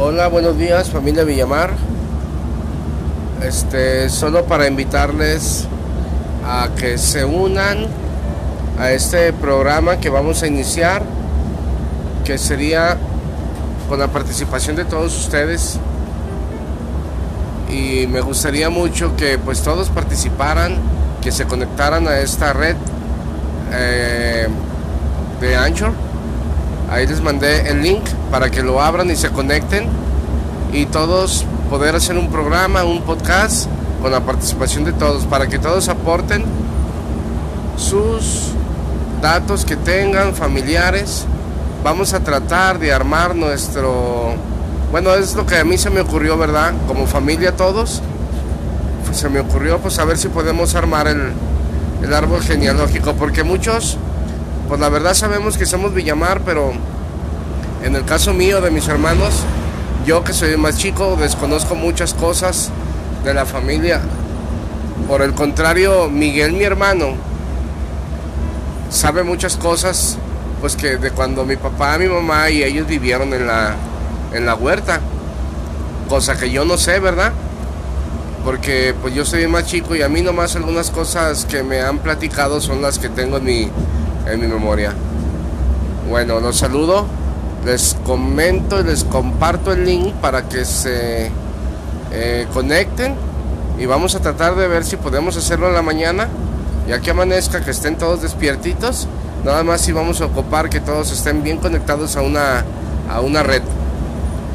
Hola, buenos días familia Villamar. Este, solo para invitarles a que se unan a este programa que vamos a iniciar, que sería con la participación de todos ustedes. Y me gustaría mucho que pues todos participaran, que se conectaran a esta red eh, de Anchor. Ahí les mandé el link para que lo abran y se conecten y todos poder hacer un programa, un podcast con la participación de todos, para que todos aporten sus datos que tengan, familiares. Vamos a tratar de armar nuestro... Bueno, es lo que a mí se me ocurrió, ¿verdad? Como familia todos. Pues se me ocurrió pues a ver si podemos armar el, el árbol genealógico, porque muchos, pues la verdad sabemos que somos Villamar, pero en el caso mío, de mis hermanos, yo que soy más chico, desconozco muchas cosas de la familia. Por el contrario, Miguel, mi hermano, sabe muchas cosas, pues que de cuando mi papá, mi mamá y ellos vivieron en la, en la huerta. Cosa que yo no sé, ¿verdad? Porque pues yo soy más chico y a mí nomás algunas cosas que me han platicado son las que tengo en mi, en mi memoria. Bueno, los saludo les comento y les comparto el link para que se eh, conecten y vamos a tratar de ver si podemos hacerlo en la mañana ya que amanezca que estén todos despiertitos. Nada más si vamos a ocupar que todos estén bien conectados a una a una red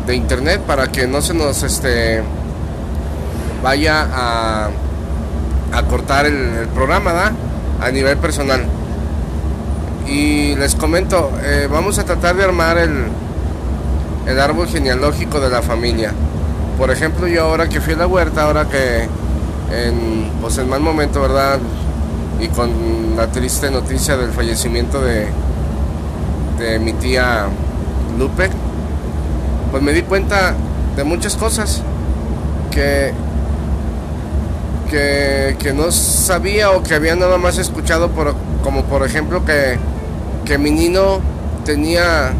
de internet para que no se nos este vaya a, a cortar el, programa a nivel personal y les comento, eh, vamos a tratar de armar el, el árbol genealógico de la familia. Por ejemplo, yo ahora que fui a la huerta, ahora que en, pues en mal momento, ¿verdad? Y con la triste noticia del fallecimiento de, de mi tía Lupe, pues me di cuenta de muchas cosas que, que, que no sabía o que había nada más escuchado, como por ejemplo que que mi niño tenía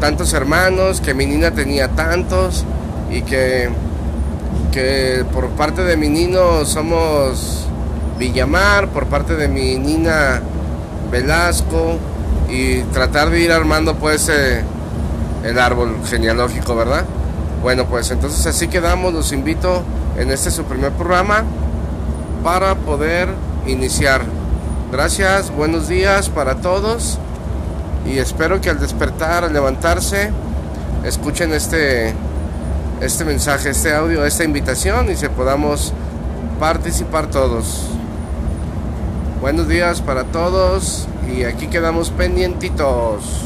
tantos hermanos, que mi niña tenía tantos y que, que por parte de mi niño somos Villamar, por parte de mi niña Velasco y tratar de ir armando pues eh, el árbol genealógico, ¿verdad? Bueno, pues entonces así quedamos, los invito en este su primer programa para poder iniciar. Gracias, buenos días para todos y espero que al despertar, al levantarse, escuchen este, este mensaje, este audio, esta invitación y se podamos participar todos. Buenos días para todos y aquí quedamos pendientitos.